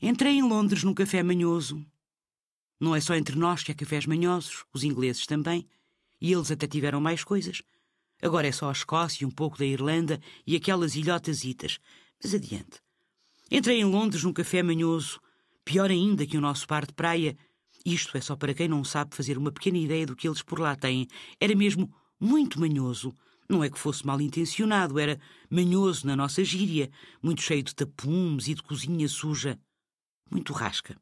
Entrei em Londres num café manhoso. Não é só entre nós que há cafés manhosos, os ingleses também, e eles até tiveram mais coisas. Agora é só a Escócia, um pouco da Irlanda e aquelas ilhotas itas. Mas adiante. Entrei em Londres num café manhoso, pior ainda que o nosso bar de praia. Isto é só para quem não sabe fazer uma pequena ideia do que eles por lá têm. Era mesmo muito manhoso. Não é que fosse mal intencionado, era manhoso na nossa gíria, muito cheio de tapumes e de cozinha suja. Muito rasca.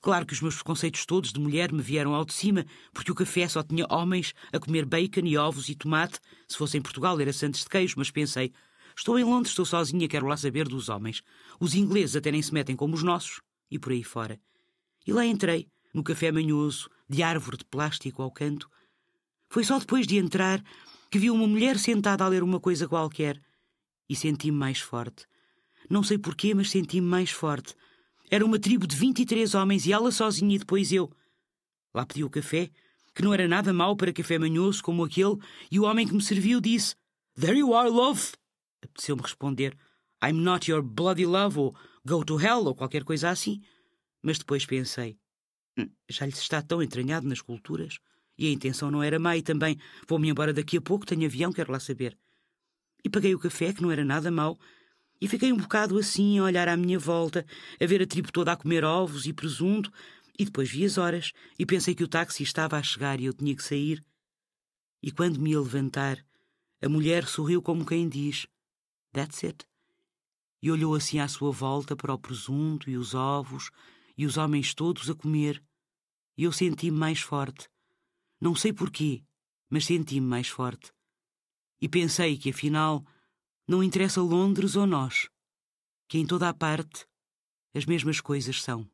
Claro que os meus preconceitos todos de mulher me vieram ao de cima, porque o café só tinha homens a comer bacon e ovos e tomate. Se fosse em Portugal era santos de queijo, mas pensei, estou em Londres, estou sozinha, quero lá saber dos homens. Os ingleses até nem se metem como os nossos, e por aí fora. E lá entrei, no café manhoso, de árvore de plástico ao canto. Foi só depois de entrar que vi uma mulher sentada a ler uma coisa qualquer e senti-me mais forte. Não sei porquê, mas senti-me mais forte. Era uma tribo de 23 homens e ela sozinha e depois eu. Lá pedi o café, que não era nada mau para café manhoso como aquele, e o homem que me serviu disse: There you are, love. Apeteceu-me responder: I'm not your bloody love, ou go to hell, ou qualquer coisa assim. Mas depois pensei: hum, Já lhes está tão entranhado nas culturas? E a intenção não era má, e também vou-me embora daqui a pouco, tenho avião, quero lá saber. E paguei o café, que não era nada mau, e fiquei um bocado assim a olhar à minha volta, a ver a tribo toda a comer ovos e presunto, e depois vi as horas e pensei que o táxi estava a chegar e eu tinha que sair. E quando me ia levantar, a mulher sorriu como quem diz: That's it. E olhou assim à sua volta para o presunto e os ovos e os homens todos a comer. E eu senti-me mais forte. Não sei porquê, mas senti-me mais forte. E pensei que, afinal, não interessa Londres ou nós, que em toda a parte as mesmas coisas são.